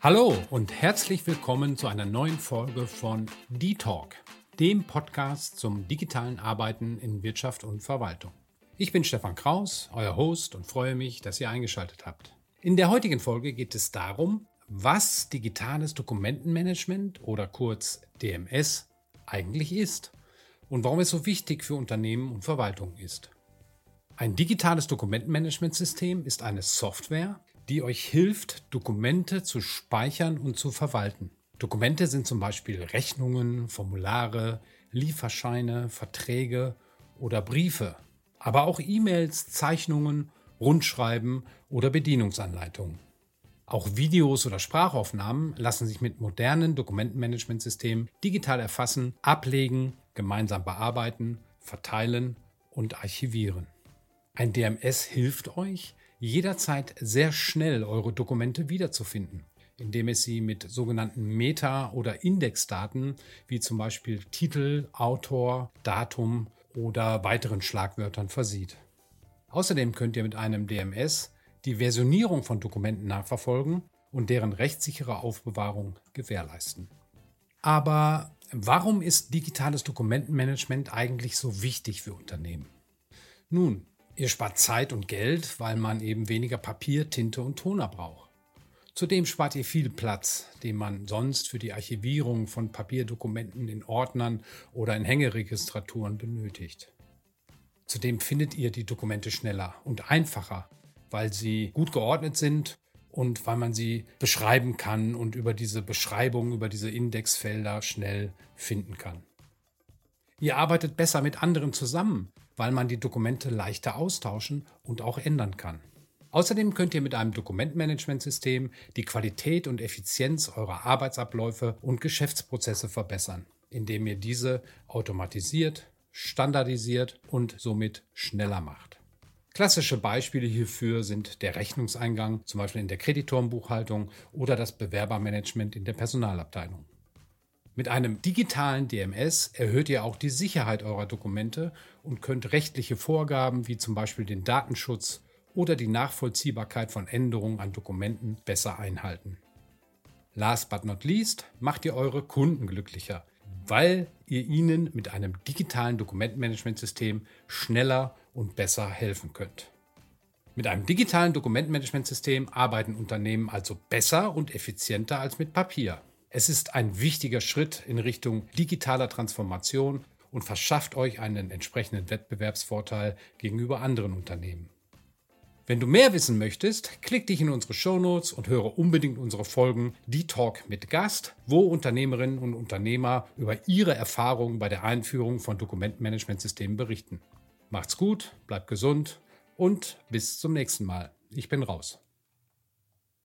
Hallo und herzlich willkommen zu einer neuen Folge von D-Talk, dem Podcast zum digitalen Arbeiten in Wirtschaft und Verwaltung. Ich bin Stefan Kraus, euer Host und freue mich, dass ihr eingeschaltet habt. In der heutigen Folge geht es darum, was digitales Dokumentenmanagement oder kurz DMS eigentlich ist und warum es so wichtig für Unternehmen und Verwaltungen ist. Ein digitales Dokumentenmanagementsystem ist eine Software, die euch hilft, Dokumente zu speichern und zu verwalten. Dokumente sind zum Beispiel Rechnungen, Formulare, Lieferscheine, Verträge oder Briefe, aber auch E-Mails, Zeichnungen, Rundschreiben oder Bedienungsanleitungen. Auch Videos oder Sprachaufnahmen lassen sich mit modernen Dokumentenmanagementsystemen digital erfassen, ablegen, gemeinsam bearbeiten, verteilen und archivieren. Ein DMS hilft euch, jederzeit sehr schnell eure Dokumente wiederzufinden, indem es sie mit sogenannten Meta- oder Indexdaten wie zum Beispiel Titel, Autor, Datum oder weiteren Schlagwörtern versieht. Außerdem könnt ihr mit einem DMS die Versionierung von Dokumenten nachverfolgen und deren rechtssichere Aufbewahrung gewährleisten. Aber warum ist digitales Dokumentenmanagement eigentlich so wichtig für Unternehmen? Nun, Ihr spart Zeit und Geld, weil man eben weniger Papier, Tinte und Toner braucht. Zudem spart ihr viel Platz, den man sonst für die Archivierung von Papierdokumenten in Ordnern oder in Hängeregistraturen benötigt. Zudem findet ihr die Dokumente schneller und einfacher, weil sie gut geordnet sind und weil man sie beschreiben kann und über diese Beschreibung, über diese Indexfelder schnell finden kann. Ihr arbeitet besser mit anderen zusammen, weil man die Dokumente leichter austauschen und auch ändern kann. Außerdem könnt ihr mit einem Dokumentmanagementsystem die Qualität und Effizienz eurer Arbeitsabläufe und Geschäftsprozesse verbessern, indem ihr diese automatisiert, standardisiert und somit schneller macht. Klassische Beispiele hierfür sind der Rechnungseingang, zum Beispiel in der Kreditorenbuchhaltung oder das Bewerbermanagement in der Personalabteilung. Mit einem digitalen DMS erhöht ihr auch die Sicherheit eurer Dokumente und könnt rechtliche Vorgaben wie zum Beispiel den Datenschutz oder die Nachvollziehbarkeit von Änderungen an Dokumenten besser einhalten. Last but not least macht ihr eure Kunden glücklicher, weil ihr ihnen mit einem digitalen Dokumentenmanagementsystem schneller und besser helfen könnt. Mit einem digitalen Dokumentenmanagementsystem arbeiten Unternehmen also besser und effizienter als mit Papier. Es ist ein wichtiger Schritt in Richtung digitaler Transformation und verschafft euch einen entsprechenden Wettbewerbsvorteil gegenüber anderen Unternehmen. Wenn du mehr wissen möchtest, klick dich in unsere Shownotes und höre unbedingt unsere Folgen Die Talk mit Gast, wo Unternehmerinnen und Unternehmer über ihre Erfahrungen bei der Einführung von Dokumentenmanagementsystemen berichten. Macht's gut, bleibt gesund und bis zum nächsten Mal. Ich bin raus.